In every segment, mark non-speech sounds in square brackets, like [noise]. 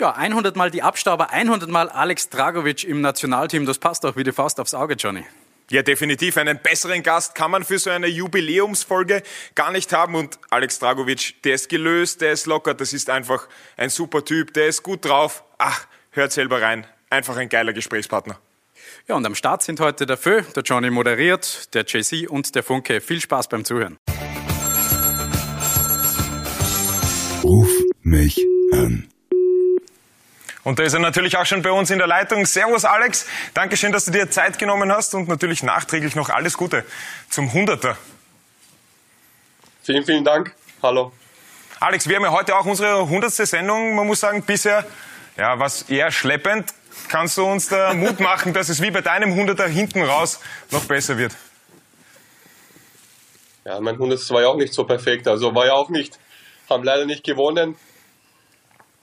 Ja, 100 Mal die Abstauber, 100 Mal Alex Dragovic im Nationalteam. Das passt auch wie die Faust aufs Auge, Johnny. Ja, definitiv. Einen besseren Gast kann man für so eine Jubiläumsfolge gar nicht haben. Und Alex Dragovic, der ist gelöst, der ist locker, das ist einfach ein super Typ, der ist gut drauf. Ach, hört selber rein. Einfach ein geiler Gesprächspartner. Ja, und am Start sind heute der Fö, der Johnny moderiert, der JC und der Funke. Viel Spaß beim Zuhören. Ruf mich an. Und da ist er natürlich auch schon bei uns in der Leitung. Servus Alex, Dankeschön, dass du dir Zeit genommen hast und natürlich nachträglich noch alles Gute zum Hunderter. Vielen, vielen Dank. Hallo. Alex, wir haben ja heute auch unsere hundertste Sendung. Man muss sagen, bisher ja, was eher schleppend. Kannst du uns da Mut [laughs] machen, dass es wie bei deinem Hunderter hinten raus noch besser wird? Ja, mein Hundertstes war ja auch nicht so perfekt. Also war ja auch nicht, haben leider nicht gewonnen.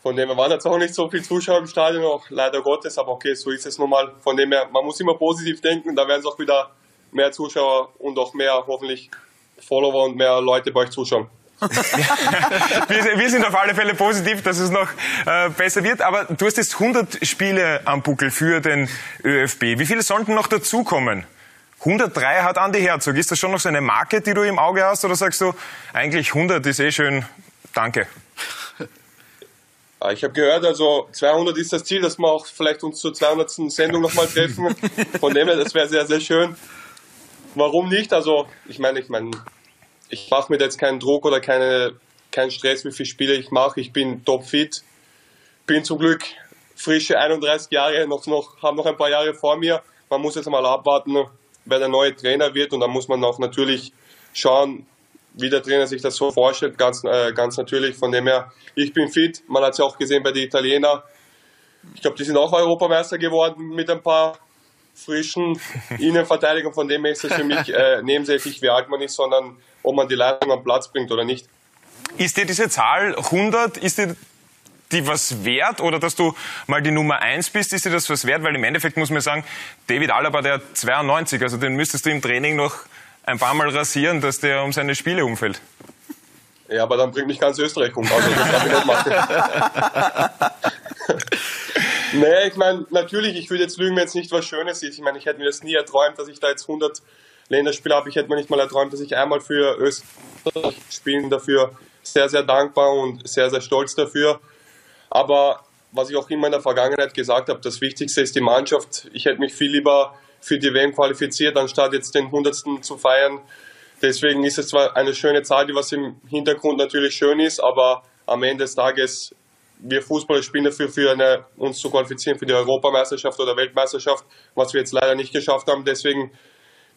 Von dem her waren jetzt auch nicht so viele Zuschauer im Stadion, auch leider Gottes, aber okay, so ist es nun mal. Von dem her, man muss immer positiv denken, da werden es auch wieder mehr Zuschauer und auch mehr hoffentlich Follower und mehr Leute bei euch zuschauen. [laughs] wir, wir, sind auf alle Fälle positiv, dass es noch äh, besser wird. Aber du hast jetzt 100 Spiele am Buckel für den ÖFB. Wie viele sollten noch dazukommen? 103 hat Andi Herzog. Ist das schon noch so eine Marke, die du im Auge hast? Oder sagst du, eigentlich 100 ist eh schön, danke? Ah, ich habe gehört, also 200 ist das Ziel, dass wir auch vielleicht uns zur 200. Sendung nochmal treffen. Von dem her, das wäre sehr, sehr schön. Warum nicht? Also, ich meine, ich meine, ich mache mir jetzt keinen Druck oder keine, keinen Stress, wie viele Spiele ich mache. Ich bin topfit, bin zum Glück frische 31 Jahre, noch, noch, habe noch ein paar Jahre vor mir. Man muss jetzt mal abwarten, wer der neue Trainer wird und dann muss man auch natürlich schauen, wie der Trainer sich das so vorstellt, ganz, äh, ganz natürlich. Von dem her, ich bin fit. Man hat es ja auch gesehen bei den Italienern. Ich glaube, die sind auch Europameister geworden mit ein paar frischen [laughs] Innenverteidigern. Von dem her ist es für mich äh, nebensächlich, wie alt man ist, sondern ob man die Leitung am Platz bringt oder nicht. Ist dir diese Zahl 100, ist dir die was wert oder dass du mal die Nummer 1 bist, ist dir das was wert? Weil im Endeffekt muss man sagen, David Alaba, der 92, also den müsstest du im Training noch ein paar Mal rasieren, dass der um seine Spiele umfällt. Ja, aber dann bringt mich ganz Österreich um. Also das darf ich nicht machen. [laughs] nee, ich meine, natürlich, ich würde jetzt lügen, wenn es nicht was Schönes ist. Ich meine, ich hätte mir das nie erträumt, dass ich da jetzt 100 Länderspiele habe. Ich hätte mir nicht mal erträumt, dass ich einmal für Österreich spielen dafür sehr, sehr dankbar und sehr, sehr stolz dafür. Aber was ich auch immer in der Vergangenheit gesagt habe, das Wichtigste ist die Mannschaft. Ich hätte mich viel lieber für die WM qualifiziert, anstatt jetzt den 100. zu feiern. Deswegen ist es zwar eine schöne Zahl, die was im Hintergrund natürlich schön ist, aber am Ende des Tages, wir Fußballer spielen dafür, für eine, uns zu qualifizieren für die Europameisterschaft oder Weltmeisterschaft, was wir jetzt leider nicht geschafft haben. Deswegen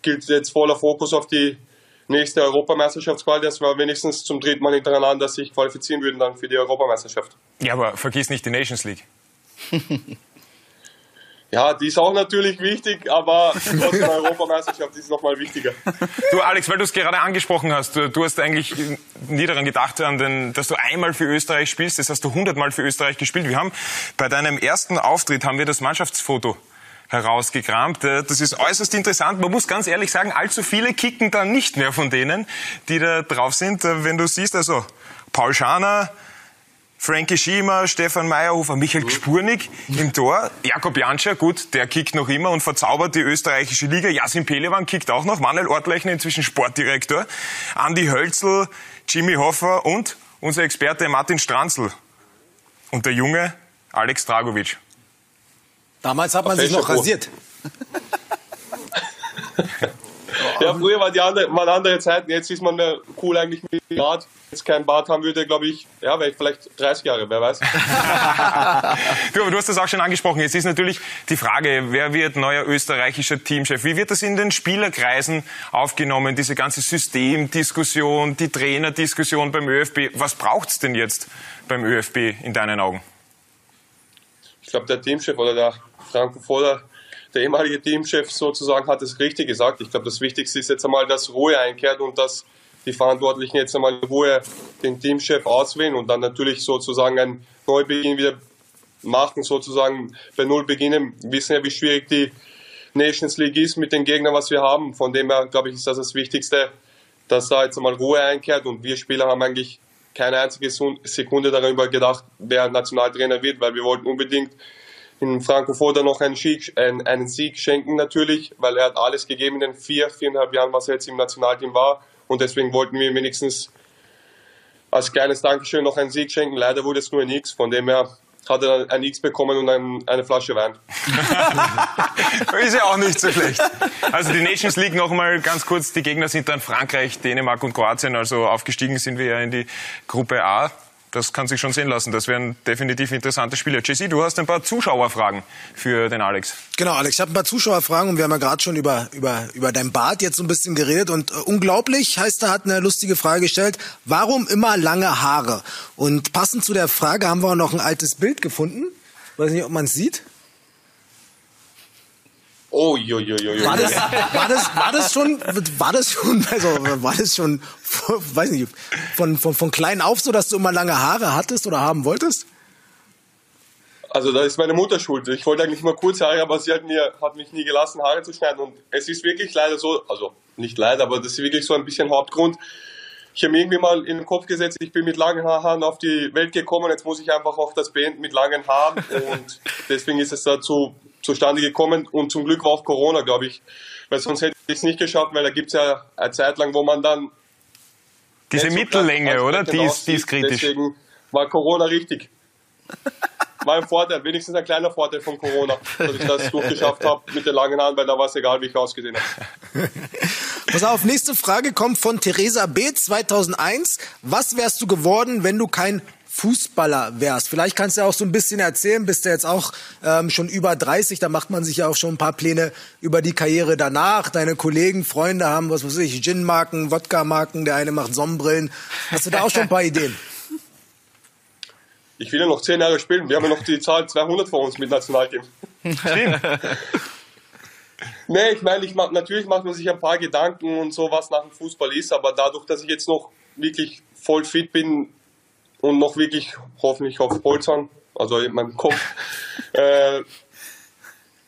gilt jetzt voller Fokus auf die nächste Europameisterschaftsquali, dass wir wenigstens zum dritten Mal hintereinander sich qualifizieren würden dann für die Europameisterschaft. Ja, aber vergiss nicht die Nations League. [laughs] Ja, die ist auch natürlich wichtig, aber trotzdem [laughs] Europameisterschaft ist nochmal wichtiger. Du Alex, weil du es gerade angesprochen hast, du, du, hast eigentlich nie daran gedacht, an den, dass du einmal für Österreich spielst. Das hast du hundertmal für Österreich gespielt. Wir haben bei deinem ersten Auftritt haben wir das Mannschaftsfoto herausgekramt. Äh, das ist äußerst interessant. Man muss ganz ehrlich sagen, allzu viele kicken dann nicht mehr von denen, die da drauf sind. Äh, wenn du siehst, also Paul Schaner, Frankie Schiemer, Stefan Meyerhofer, Michael. Gspurnik im Tor. Jakob Janscher, gut, der kickt noch immer und verzaubert die österreichische Liga. Jasin Pelewan kickt auch noch. Manuel Ortlechner, inzwischen Sportdirektor. Andi Hölzl, Jimmy Hoffer und unser Experte Martin Stranzl. Und der Junge Alex Dragovic. Damals hat man sich noch rasiert. [laughs] Ja, früher war die andere, waren andere Zeiten. Jetzt ist man mehr cool eigentlich mit Bart. Jetzt kein Bart haben würde, glaube ich, ja, wäre ich vielleicht 30 Jahre, wer weiß. [laughs] du, aber du hast das auch schon angesprochen. Jetzt ist natürlich die Frage, wer wird neuer österreichischer Teamchef? Wie wird das in den Spielerkreisen aufgenommen, diese ganze Systemdiskussion, die Trainerdiskussion beim ÖFB? Was braucht es denn jetzt beim ÖFB in deinen Augen? Ich glaube, der Teamchef oder der Franco Foda der ehemalige Teamchef sozusagen hat es richtig gesagt. Ich glaube, das Wichtigste ist jetzt einmal, dass Ruhe einkehrt und dass die Verantwortlichen jetzt einmal in Ruhe den Teamchef auswählen und dann natürlich sozusagen einen Neubeginn wieder machen, sozusagen bei Null beginnen. Wir wissen ja, wie schwierig die Nations League ist mit den Gegnern, was wir haben. Von dem her, glaube ich, ist das das Wichtigste, dass da jetzt einmal Ruhe einkehrt und wir Spieler haben eigentlich keine einzige Sekunde darüber gedacht, wer Nationaltrainer wird, weil wir wollten unbedingt in Franco Foda noch einen Sieg, einen, Sieg schenken natürlich, weil er hat alles gegeben in den vier, viereinhalb Jahren, was er jetzt im Nationalteam war. Und deswegen wollten wir wenigstens als kleines Dankeschön noch einen Sieg schenken. Leider wurde es nur nichts. Von dem her hat er ein X bekommen und ein, eine Flasche Wein. [laughs] ist ja auch nicht so schlecht. Also die Nations League noch mal ganz kurz. Die Gegner sind dann Frankreich, Dänemark und Kroatien. Also aufgestiegen sind wir ja in die Gruppe A das kann sich schon sehen lassen. Das wären definitiv interessante Spiele. Jesse, du hast ein paar Zuschauerfragen für den Alex. Genau, Alex, ich habe ein paar Zuschauerfragen und wir haben ja gerade schon über, über, über dein Bart jetzt so ein bisschen geredet. Und äh, unglaublich, heißt er, hat eine lustige Frage gestellt. Warum immer lange Haare? Und passend zu der Frage haben wir auch noch ein altes Bild gefunden. weiß nicht, ob man es sieht. Oh, jo, jo, jo, jo. War das, war das, war das schon, war das schon, also, war das schon, weiß nicht, von, von, von klein auf so, dass du immer lange Haare hattest oder haben wolltest? Also, da ist meine Mutter schuld. Ich wollte eigentlich mal kurze Haare, aber sie hat mir, hat mich nie gelassen, Haare zu schneiden. Und es ist wirklich leider so, also, nicht leider, aber das ist wirklich so ein bisschen Hauptgrund. Ich habe mir irgendwie mal in den Kopf gesetzt, ich bin mit langen Haaren auf die Welt gekommen, jetzt muss ich einfach auch das beenden mit langen Haaren. Und deswegen ist es dazu zustande gekommen und zum Glück war auch Corona, glaube ich, weil sonst hätte ich es nicht geschafft, weil da gibt es ja eine Zeit lang, wo man dann diese Mittellänge, oder? Die ist, die ist kritisch. Deswegen war Corona richtig. War ein Vorteil, wenigstens ein kleiner Vorteil von Corona, dass ich das durchgeschafft habe mit den langen Haaren, weil da war es egal, wie ich ausgesehen habe. [laughs] Pass auf, nächste Frage kommt von Theresa B. 2001. Was wärst du geworden, wenn du kein Fußballer wärst. Vielleicht kannst du auch so ein bisschen erzählen, bist du jetzt auch ähm, schon über 30, da macht man sich ja auch schon ein paar Pläne über die Karriere danach. Deine Kollegen, Freunde haben, was weiß ich, Gin-Marken, Wodka-Marken, der eine macht Sonnenbrillen. Hast du da auch schon ein paar Ideen? [laughs] Ich will ja noch zehn Jahre spielen. Wir haben ja noch die Zahl 200 vor uns mit Nationalteam. [laughs] nee, ich meine, ich mach, natürlich macht man sich ein paar Gedanken und so, was nach dem Fußball ist, aber dadurch, dass ich jetzt noch wirklich voll fit bin, und noch wirklich hoffentlich auf Polzern, also in meinem Kopf, [laughs] äh,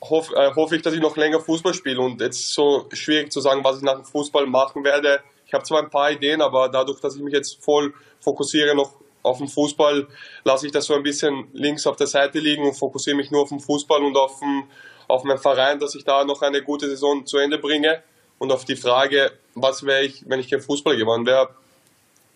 hoffe äh, hoff ich, dass ich noch länger Fußball spiele. Und jetzt so schwierig zu sagen, was ich nach dem Fußball machen werde. Ich habe zwar ein paar Ideen, aber dadurch, dass ich mich jetzt voll fokussiere noch auf den Fußball, lasse ich das so ein bisschen links auf der Seite liegen und fokussiere mich nur auf den Fußball und auf, den, auf meinen Verein, dass ich da noch eine gute Saison zu Ende bringe. Und auf die Frage, was wäre ich, wenn ich kein Fußball gewonnen wäre,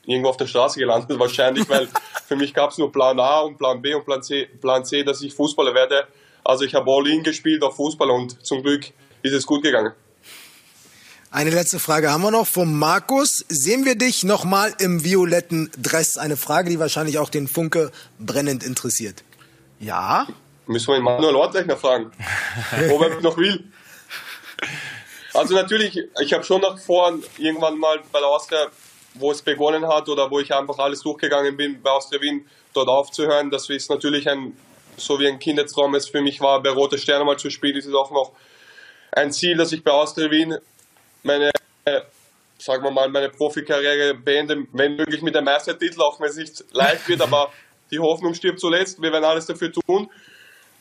irgendwo auf der Straße gelandet wahrscheinlich, weil [laughs] für mich gab es nur Plan A und Plan B und Plan C, Plan C, dass ich Fußballer werde. Also ich habe All-In gespielt auf Fußball und zum Glück ist es gut gegangen. Eine letzte Frage haben wir noch vom Markus. Sehen wir dich nochmal im violetten Dress? Eine Frage, die wahrscheinlich auch den Funke brennend interessiert. Ja. Müssen wir Manuel Ortlechner fragen, [laughs] ob er noch will. Also natürlich, ich habe schon noch vor, irgendwann mal bei der Austria wo es begonnen hat oder wo ich einfach alles durchgegangen bin bei Austria Wien, dort aufzuhören. Das ist natürlich ein, so wie ein Kindertraum es für mich war, bei Rote Sterne mal zu spielen, ist es auch noch ein Ziel, dass ich bei Austria Wien meine, sagen wir mal, meine Profikarriere beende, wenn möglich mit einem Meistertitel, auch wenn es nicht leicht wird, aber [laughs] die Hoffnung stirbt zuletzt. Wir werden alles dafür tun.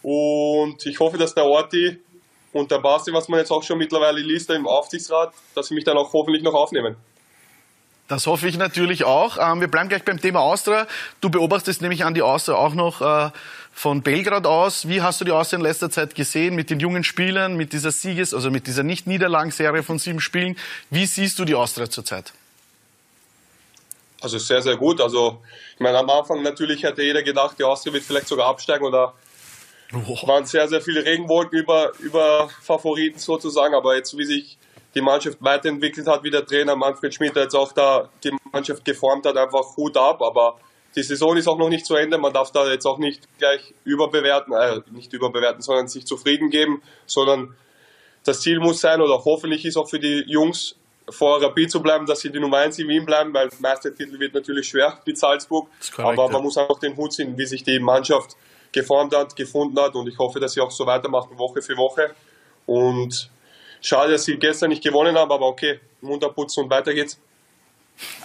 Und ich hoffe, dass der Orti und der Basti, was man jetzt auch schon mittlerweile liest, im Aufsichtsrat, dass sie mich dann auch hoffentlich noch aufnehmen. Das hoffe ich natürlich auch. Ähm, wir bleiben gleich beim Thema Austria. Du beobachtest nämlich an die Austria auch noch äh, von Belgrad aus. Wie hast du die Austria in letzter Zeit gesehen mit den jungen Spielern, mit dieser Sieges-, also mit dieser Nicht-Niederlagenserie von sieben Spielen? Wie siehst du die Austria zurzeit? Also sehr, sehr gut. Also ich meine, am Anfang natürlich hätte jeder gedacht, die Austria wird vielleicht sogar absteigen oder oh. waren sehr, sehr viele Regenwolken über, über Favoriten sozusagen. Aber jetzt, wie sich die Mannschaft weiterentwickelt hat, wie der Trainer Manfred Schmidt jetzt auch da die Mannschaft geformt hat, einfach Hut ab. Aber die Saison ist auch noch nicht zu Ende. Man darf da jetzt auch nicht gleich überbewerten, äh, nicht überbewerten, sondern sich zufrieden geben, sondern das Ziel muss sein oder hoffentlich ist auch für die Jungs vor Rapid zu bleiben, dass sie die Nummer 1 in Wien bleiben, weil Meistertitel wird natürlich schwer mit Salzburg. Korrekt, aber man ja. muss einfach den Hut ziehen, wie sich die Mannschaft geformt hat, gefunden hat und ich hoffe, dass sie auch so weitermachen, Woche für Woche. Und Schade, dass sie gestern nicht gewonnen haben, aber okay, munter putzen und weiter geht's.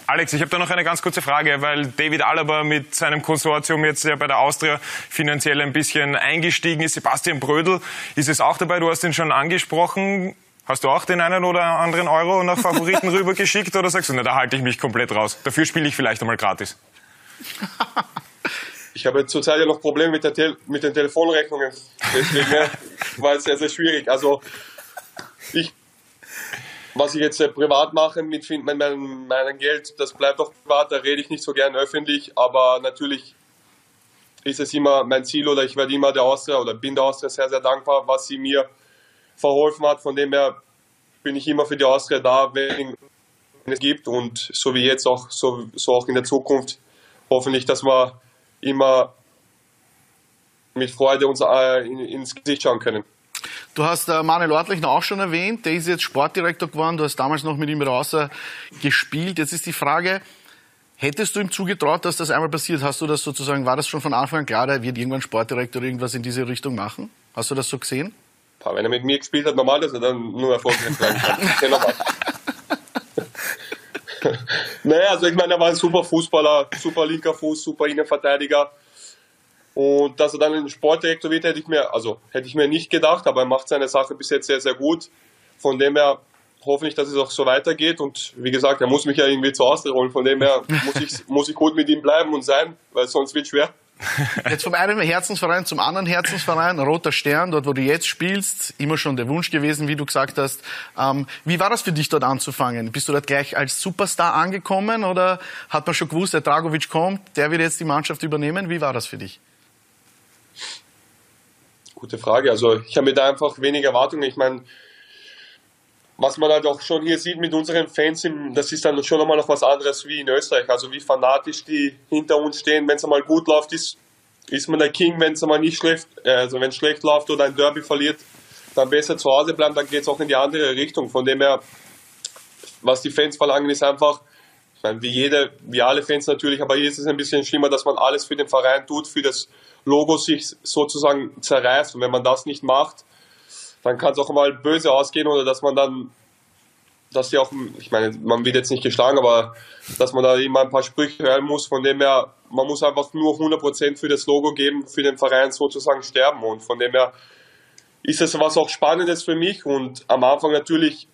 Alex, ich habe da noch eine ganz kurze Frage, weil David Alaba mit seinem Konsortium jetzt ja bei der Austria finanziell ein bisschen eingestiegen ist. Sebastian Brödel ist es auch dabei, du hast ihn schon angesprochen. Hast du auch den einen oder anderen Euro nach Favoriten [laughs] rübergeschickt oder sagst du, na, da halte ich mich komplett raus. Dafür spiele ich vielleicht einmal gratis? [laughs] Ich habe zurzeit ja noch Probleme mit, mit den Telefonrechnungen. Deswegen [laughs] war es sehr, sehr schwierig. Also, ich, was ich jetzt privat mache mit, meinem, meinem Geld, das bleibt auch privat, da rede ich nicht so gern öffentlich, aber natürlich ist es immer mein Ziel oder ich werde immer der Austria oder bin der Austria sehr, sehr dankbar, was sie mir verholfen hat. Von dem her bin ich immer für die Austria da, wenn es gibt und so wie jetzt auch, so, so auch in der Zukunft hoffentlich, dass wir immer mit Freude uns äh, in, ins Gesicht schauen können. Du hast äh, Manuel Ortlechner auch schon erwähnt, der ist jetzt Sportdirektor geworden, du hast damals noch mit ihm raus gespielt. Jetzt ist die Frage, hättest du ihm zugetraut, dass das einmal passiert? Hast du das sozusagen, war das schon von Anfang an klar, der wird irgendwann Sportdirektor irgendwas in diese Richtung machen? Hast du das so gesehen? Wenn er mit mir gespielt hat, normal, dass er dann nur erfolgreich sein kann. [laughs] [laughs] naja, also ich meine, er war ein super Fußballer, super linker Fuß, super Innenverteidiger. Und dass er dann ein Sportdirektor wird, hätte ich mir, also hätte ich mir nicht gedacht, aber er macht seine Sache bis jetzt sehr, sehr gut. Von dem her hoffentlich, dass es auch so weitergeht. Und wie gesagt, er muss mich ja irgendwie zu Hause holen. Von dem her [laughs] muss ich, muss ich gut mit ihm bleiben und sein, weil sonst wird es schwer. [laughs] Jetzt vom einen Herzensverein zum anderen Herzensverein, Roter Stern, dort wo du jetzt spielst, immer schon der Wunsch gewesen, wie du gesagt hast. Ähm, wie war das für dich dort anzufangen? Bist du dort gleich als Superstar angekommen oder hat man schon gewusst, der Dragovic kommt, der wird jetzt die Mannschaft übernehmen? Wie war das für dich? Gute Frage. Also ich habe mir da einfach wenig Erwartungen. Ich meine, was man halt auch schon hier sieht mit unseren Fans, das ist dann schon nochmal noch was anderes wie in Österreich. Also wie fanatisch die hinter uns stehen. Wenn es einmal gut läuft, ist, ist man der King. Wenn es einmal nicht schlecht, also wenn schlecht läuft oder ein Derby verliert, dann besser zu Hause bleiben, dann geht es auch in die andere Richtung. Von dem her, was die Fans verlangen, ist einfach, ich meine, wie jede, wie alle Fans natürlich, aber hier ist es ein bisschen schlimmer, dass man alles für den Verein tut, für das Logo sich sozusagen zerreißt. Und wenn man das nicht macht, dann kann es auch mal böse ausgehen oder dass man dann, dass sie auch, ich meine, man wird jetzt nicht geschlagen, aber dass man da immer ein paar Sprüche hören muss, von dem her, man muss einfach nur 100% für das Logo geben, für den Verein sozusagen sterben und von dem her ist es was auch Spannendes für mich und am Anfang natürlich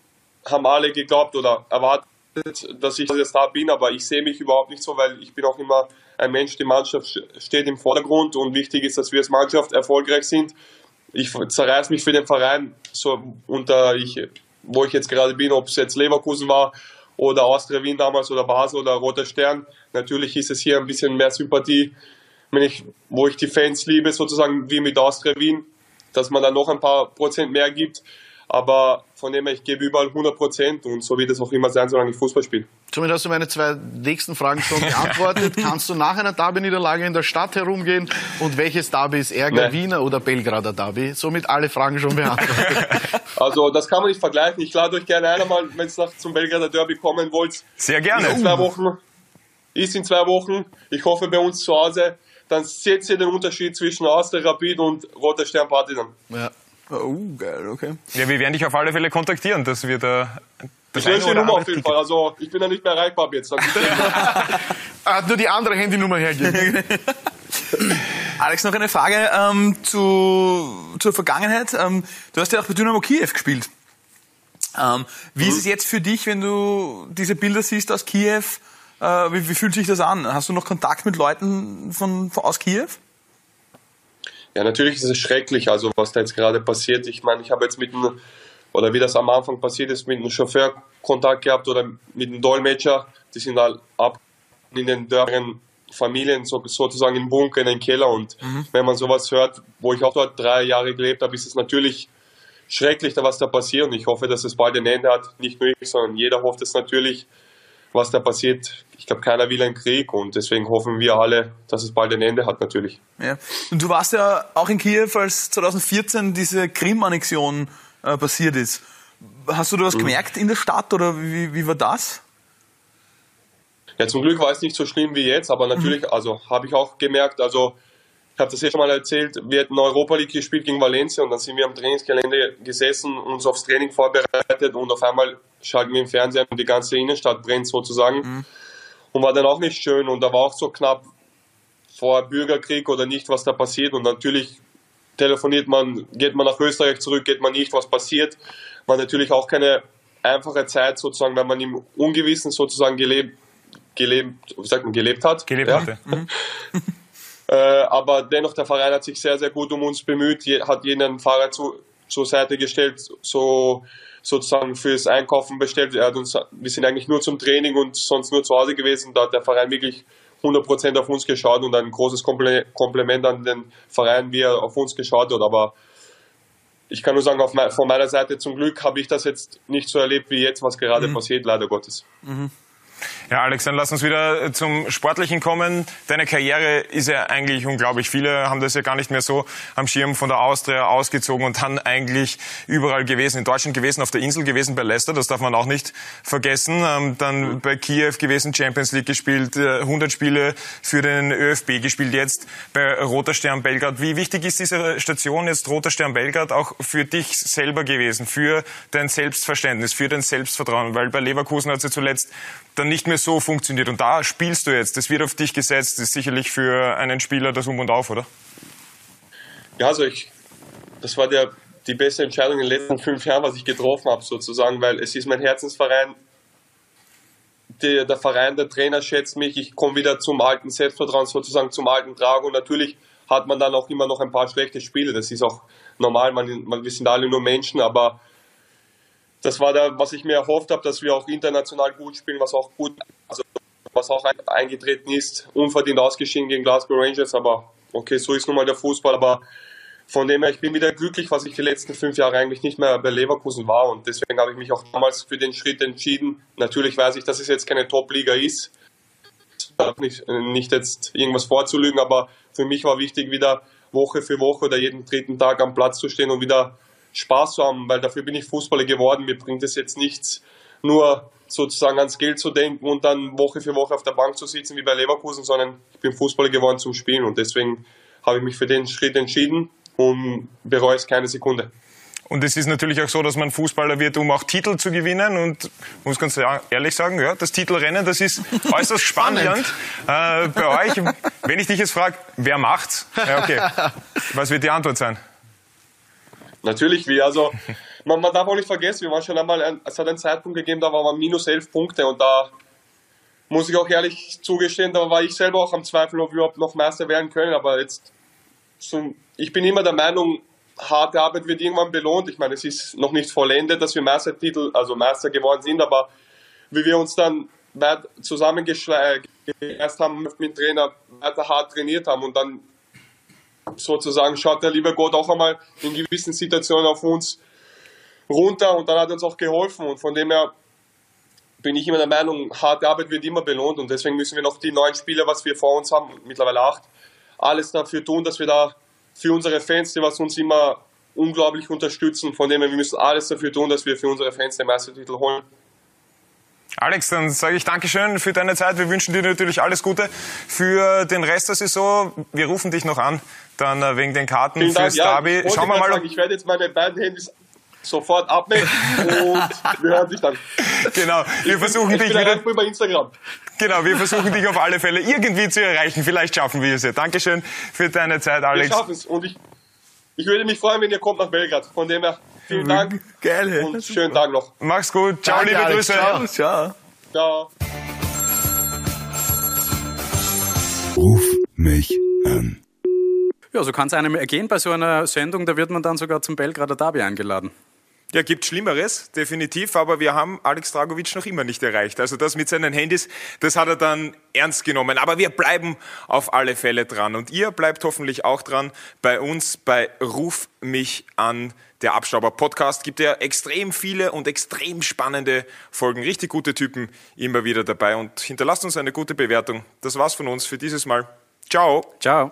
haben alle geglaubt oder erwartet, dass ich jetzt da bin, aber ich sehe mich überhaupt nicht so, weil ich bin auch immer ein Mensch, die Mannschaft steht im Vordergrund und wichtig ist, dass wir als Mannschaft erfolgreich sind ich zerreiß mich für den Verein, so unter ich, wo ich jetzt gerade bin, ob es jetzt Leverkusen war oder Austria Wien damals oder Basel oder Roter Stern. Natürlich ist es hier ein bisschen mehr Sympathie, wenn ich, wo ich die Fans liebe, sozusagen wie mit Austria Wien, dass man da noch ein paar Prozent mehr gibt. Aber von dem her, ich gebe überall 100 Prozent und so wird es auch immer sein, solange ich Fußball spiele. Somit hast du meine zwei nächsten Fragen schon [laughs] beantwortet. Kannst du nach einer Derby-Niederlage in der Stadt herumgehen und welches Derby ist Ärger, nee. Wiener oder Belgrader Derby? Somit alle Fragen schon beantwortet. [laughs] Also das kann man nicht vergleichen. Ich lade euch gerne einmal, wenn es zum Belgrader Derby kommen wollt. Sehr gerne. In zwei Wochen. Ist in zwei Wochen. Ich hoffe bei uns zu Hause. Dann seht ihr den Unterschied zwischen Austria Rapid und Roter Stern Partizan. Ja. Oh, geil, okay. Ja, wir werden dich auf alle Fälle kontaktieren, dass wir da. Das ich löse die Nummer auf jeden Fall. Also ich bin ja nicht mehr erreichbar jetzt. [laughs] ah, nur die andere Handynummer hergeben. [laughs] Alex, noch eine Frage ähm, zu, zur Vergangenheit. Ähm, du hast ja auch bei Dynamo Kiew gespielt. Ähm, wie mhm. ist es jetzt für dich, wenn du diese Bilder siehst aus Kiew? Äh, wie, wie, fühlt sich das an? Hast du noch Kontakt mit Leuten von, von aus Kiew? Ja, natürlich ist es schrecklich, also was da jetzt gerade passiert. Ich meine, ich habe jetzt mit einem, oder wie das am Anfang passiert ist, mit einem Chauffeur Kontakt gehabt oder mit einem Dolmetscher. Die sind halt ab in den dörren Familien so, sozusagen im Bunker, in den Keller. Und mhm. wenn man sowas hört, wo ich auch dort drei Jahre gelebt habe, ist es natürlich schrecklich, da was da passiert. Und ich hoffe, dass es bald ein Ende hat. Nicht nur ich, sondern jeder hofft es natürlich, was da passiert ich glaube, keiner will einen Krieg und deswegen hoffen wir alle, dass es bald ein Ende hat natürlich. Ja. Und du warst ja auch in Kiew, als 2014 diese Krim-Annexion äh, passiert ist. Hast du da was mhm. gemerkt in der Stadt oder wie, wie war das? Ja, zum Glück war es nicht so schlimm wie jetzt, aber natürlich, mhm. also habe ich auch gemerkt, also ich habe das ja schon mal erzählt, wir hatten Europa League gespielt gegen Valencia und dann sind wir am Trainingsgelände gesessen, uns aufs Training vorbereitet und auf einmal schalten wir im Fernsehen und die ganze Innenstadt brennt sozusagen. Mhm und war dann auch nicht schön und da war auch so knapp vor Bürgerkrieg oder nicht, was da passiert und natürlich telefoniert man, geht man nach Österreich zurück, geht man nicht, was passiert. War natürlich auch keine einfache Zeit sozusagen, wenn man im Ungewissen sozusagen gelebt, gelebt, wie sagt man, gelebt hat. Gelebt ja. hatte. [laughs] Äh, aber dennoch, der Verein hat sich sehr, sehr gut um uns bemüht, je, hat jeden Fahrer zu, zur Seite gestellt, so sozusagen fürs Einkaufen bestellt. Er hat uns, wir sind eigentlich nur zum Training und sonst nur zu Hause gewesen. Da hat der Verein wirklich 100% auf uns geschaut und ein großes Kompliment an den Verein, wie er auf uns geschaut hat. Aber ich kann nur sagen, von meiner Seite zum Glück habe ich das jetzt nicht so erlebt wie jetzt, was gerade passiert, leider Gottes. Ja, Alex, dann lass uns wieder zum Sportlichen kommen. Deine Karriere ist ja eigentlich unglaublich. Viele haben das ja gar nicht mehr so am Schirm von der Austria ausgezogen und dann eigentlich überall gewesen. In Deutschland gewesen, auf der Insel gewesen bei Leicester, das darf man auch nicht vergessen. Ähm, dann bei Kiew gewesen, Champions League gespielt, äh, 100 Spiele für den ÖFB gespielt, jetzt bei Roter Stern Belgrad. Wie wichtig ist diese Station jetzt Roter Stern Belgrad auch für dich selber gewesen, für dein Selbstverständnis, für dein Selbstvertrauen? Weil bei Leverkusen hat ja zuletzt dann nicht mehr so funktioniert. Und da spielst du jetzt. Das wird auf dich gesetzt. Das ist sicherlich für einen Spieler das Um und Auf, oder? Ja, also ich, das war der, die beste Entscheidung in den letzten fünf Jahren, was ich getroffen habe, sozusagen, weil es ist mein Herzensverein. Der, der Verein, der Trainer schätzt mich. Ich komme wieder zum alten Selbstvertrauen, sozusagen zum alten Tragen. Und natürlich hat man dann auch immer noch ein paar schlechte Spiele. Das ist auch normal. Man, man, wir sind alle nur Menschen, aber das war da, was ich mir erhofft habe, dass wir auch international gut spielen, was auch gut, also was auch ein, eingetreten ist, unverdient ausgeschieden gegen Glasgow Rangers, aber okay, so ist nun mal der Fußball, aber von dem her, ich bin wieder glücklich, was ich die letzten fünf Jahre eigentlich nicht mehr bei Leverkusen war. Und deswegen habe ich mich auch damals für den Schritt entschieden. Natürlich weiß ich, dass es jetzt keine Top-Liga ist, nicht, nicht jetzt irgendwas vorzulügen, aber für mich war wichtig, wieder Woche für Woche oder jeden dritten Tag am Platz zu stehen und wieder Spaß zu haben, weil dafür bin ich Fußballer geworden. Mir bringt es jetzt nichts, nur sozusagen ans Geld zu denken und dann Woche für Woche auf der Bank zu sitzen wie bei Leverkusen, sondern ich bin Fußballer geworden zum Spielen und deswegen habe ich mich für den Schritt entschieden und bereue es keine Sekunde. Und es ist natürlich auch so, dass man Fußballer wird, um auch Titel zu gewinnen. Und muss ganz ehrlich sagen, ja, das Titelrennen, das ist äußerst [laughs] spannend. Äh, bei euch, wenn ich dich jetzt frage, wer macht's? Ja, okay. Was wird die Antwort sein? Natürlich, wie, also man, man darf auch nicht vergessen, wir waren schon einmal, ein, es hat einen Zeitpunkt gegeben, da waren wir minus elf Punkte und da muss ich auch ehrlich zugestehen, da war ich selber auch am Zweifel, ob wir überhaupt noch Meister werden können, aber jetzt, ich bin immer der Meinung, harte Arbeit wird irgendwann belohnt. Ich meine, es ist noch nicht vollendet, dass wir Meistertitel, also Meister geworden sind, aber wie wir uns dann weit zusammengeschweißt haben mit dem Trainer, weiter hart trainiert haben und dann sozusagen schaut der liebe Gott auch einmal in gewissen Situationen auf uns runter und dann hat uns auch geholfen und von dem her bin ich immer der Meinung, harte Arbeit wird immer belohnt und deswegen müssen wir noch die neuen Spieler, was wir vor uns haben, mittlerweile acht, alles dafür tun, dass wir da für unsere Fans, die was uns immer unglaublich unterstützen, von dem her, wir müssen alles dafür tun, dass wir für unsere Fans den Meistertitel holen. Alex, dann sage ich Dankeschön für deine Zeit. Wir wünschen dir natürlich alles Gute für den Rest der Saison. Wir rufen dich noch an, dann äh, wegen den Karten Vielen Dank. fürs Ja, Derby. Schauen wir mal, sagen, ich werde jetzt meine beiden Handys sofort abmelden und wir hören sich dann. genau, wir versuchen ich dich bin wieder, einfach über Instagram. genau, wir versuchen dich auf alle Fälle irgendwie zu erreichen. Vielleicht schaffen wir es ja. Dankeschön für deine Zeit, Wir Alex. schaffen es und ich, ich würde mich freuen, wenn ihr kommt nach Belgrad. Von dem her, vielen Dank Geil, und schönen Tag noch. Mach's gut. Ciao, Danke, liebe Alex. Grüße. Ciao. Ciao. Ciao. Ruf mich an. Ja, so kann es einem ergehen bei so einer Sendung, da wird man dann sogar zum Belgrader Derby eingeladen. Ja, gibt Schlimmeres, definitiv, aber wir haben Alex Dragovic noch immer nicht erreicht. Also das mit seinen Handys, das hat er dann ernst genommen. Aber wir bleiben auf alle Fälle dran. Und ihr bleibt hoffentlich auch dran bei uns bei Ruf mich an. Der Abstauber-Podcast gibt ja extrem viele und extrem spannende Folgen. Richtig gute Typen immer wieder dabei. Und hinterlasst uns eine gute Bewertung. Das war's von uns für dieses Mal. Ciao. Ciao.